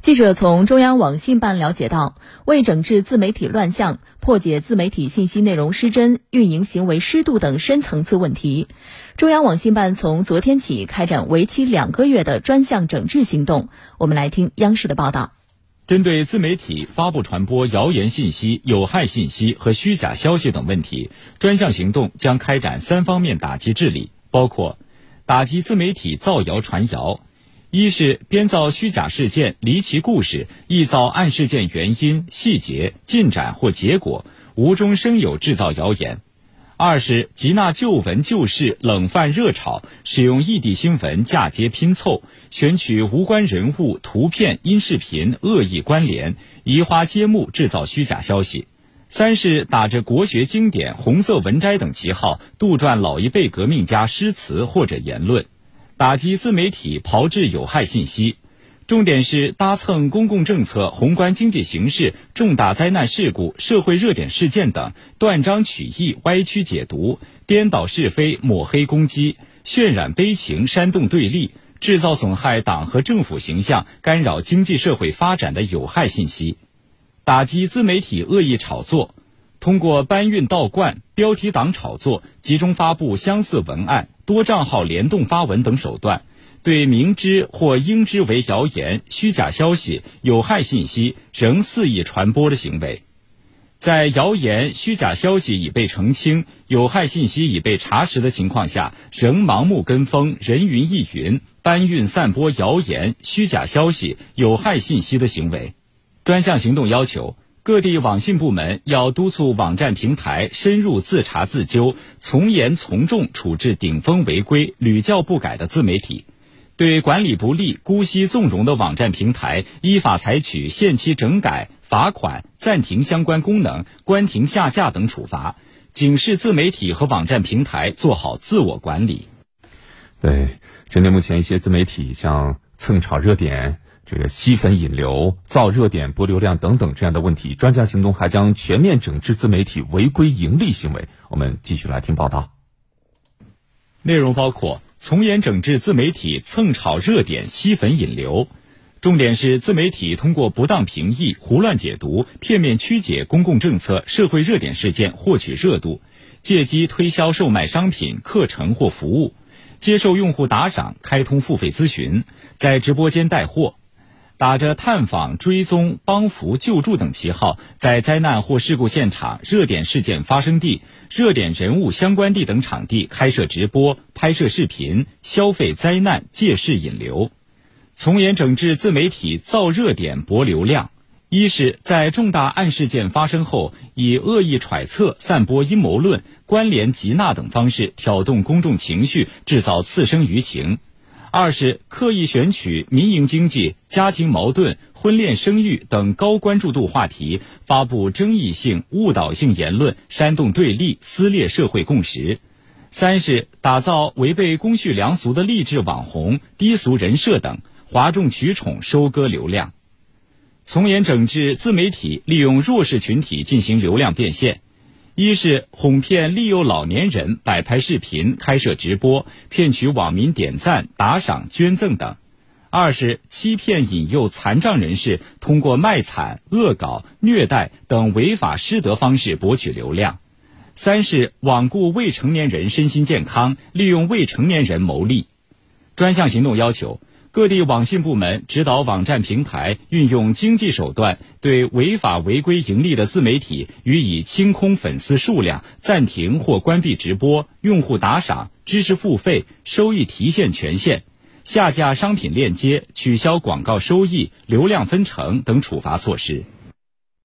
记者从中央网信办了解到，为整治自媒体乱象，破解自媒体信息内容失真、运营行为失度等深层次问题，中央网信办从昨天起开展为期两个月的专项整治行动。我们来听央视的报道。针对自媒体发布传播谣言信息、有害信息和虚假消息等问题，专项行动将开展三方面打击治理，包括打击自媒体造谣传谣。一是编造虚假事件、离奇故事，臆造案事件原因、细节、进展或结果，无中生有制造谣言；二是集纳旧闻旧事、冷饭热炒，使用异地新闻嫁接拼凑，选取无关人物、图片、音视频恶意关联，移花接木制造虚假消息；三是打着国学经典、红色文摘等旗号，杜撰老一辈革命家诗词或者言论。打击自媒体炮制有害信息，重点是搭蹭公共政策、宏观经济形势、重大灾难事故、社会热点事件等，断章取义、歪曲解读、颠倒是非、抹黑攻击、渲染悲情、煽动对立、制造损害党和政府形象、干扰经济社会发展的有害信息。打击自媒体恶意炒作。通过搬运倒灌、标题党炒作、集中发布相似文案、多账号联动发文等手段，对明知或应知为谣言、虚假消息、有害信息仍肆意传播的行为，在谣言、虚假消息已被澄清、有害信息已被查实的情况下，仍盲目跟风、人云亦云、搬运散播谣言、虚假消息、有害信息的行为，专项行动要求。各地网信部门要督促网站平台深入自查自纠，从严从重处置顶风违规、屡教不改的自媒体；对管理不力、姑息纵容的网站平台，依法采取限期整改、罚款、暂停相关功能、关停下架等处罚，警示自媒体和网站平台做好自我管理。对，针对目前一些自媒体像蹭炒热点。这个吸粉引流、造热点、博流量等等这样的问题，专家行动还将全面整治自媒体违规盈利行为。我们继续来听报道。内容包括从严整治自媒体蹭炒热点、吸粉引流，重点是自媒体通过不当评议、胡乱解读、片面曲解公共政策、社会热点事件获取热度，借机推销售卖商品、课程或服务，接受用户打赏、开通付费咨询，在直播间带货。打着探访、追踪、帮扶、救助等旗号，在灾难或事故现场、热点事件发生地、热点人物相关地等场地开设直播、拍摄视频，消费灾难、借势引流，从严整治自媒体造热点、博流量。一是，在重大案事件发生后，以恶意揣测、散播阴谋论、关联集纳等方式挑动公众情绪，制造次生舆情。二是刻意选取民营经济、家庭矛盾、婚恋生育等高关注度话题，发布争议性、误导性言论，煽动对立、撕裂社会共识。三是打造违背公序良俗的励志网红、低俗人设等，哗众取宠，收割流量。从严整治自媒体利用弱势群体进行流量变现。一是哄骗利诱老年人摆拍视频、开设直播，骗取网民点赞、打赏、捐赠等；二是欺骗引诱残障人士通过卖惨、恶搞、虐待等违法失德方式博取流量；三是罔顾未成年人身心健康，利用未成年人牟利。专项行动要求。各地网信部门指导网站平台运用经济手段，对违法违规盈利的自媒体予以清空粉丝数量、暂停或关闭直播、用户打赏、知识付费、收益提现权限、下架商品链接、取消广告收益、流量分成等处罚措施。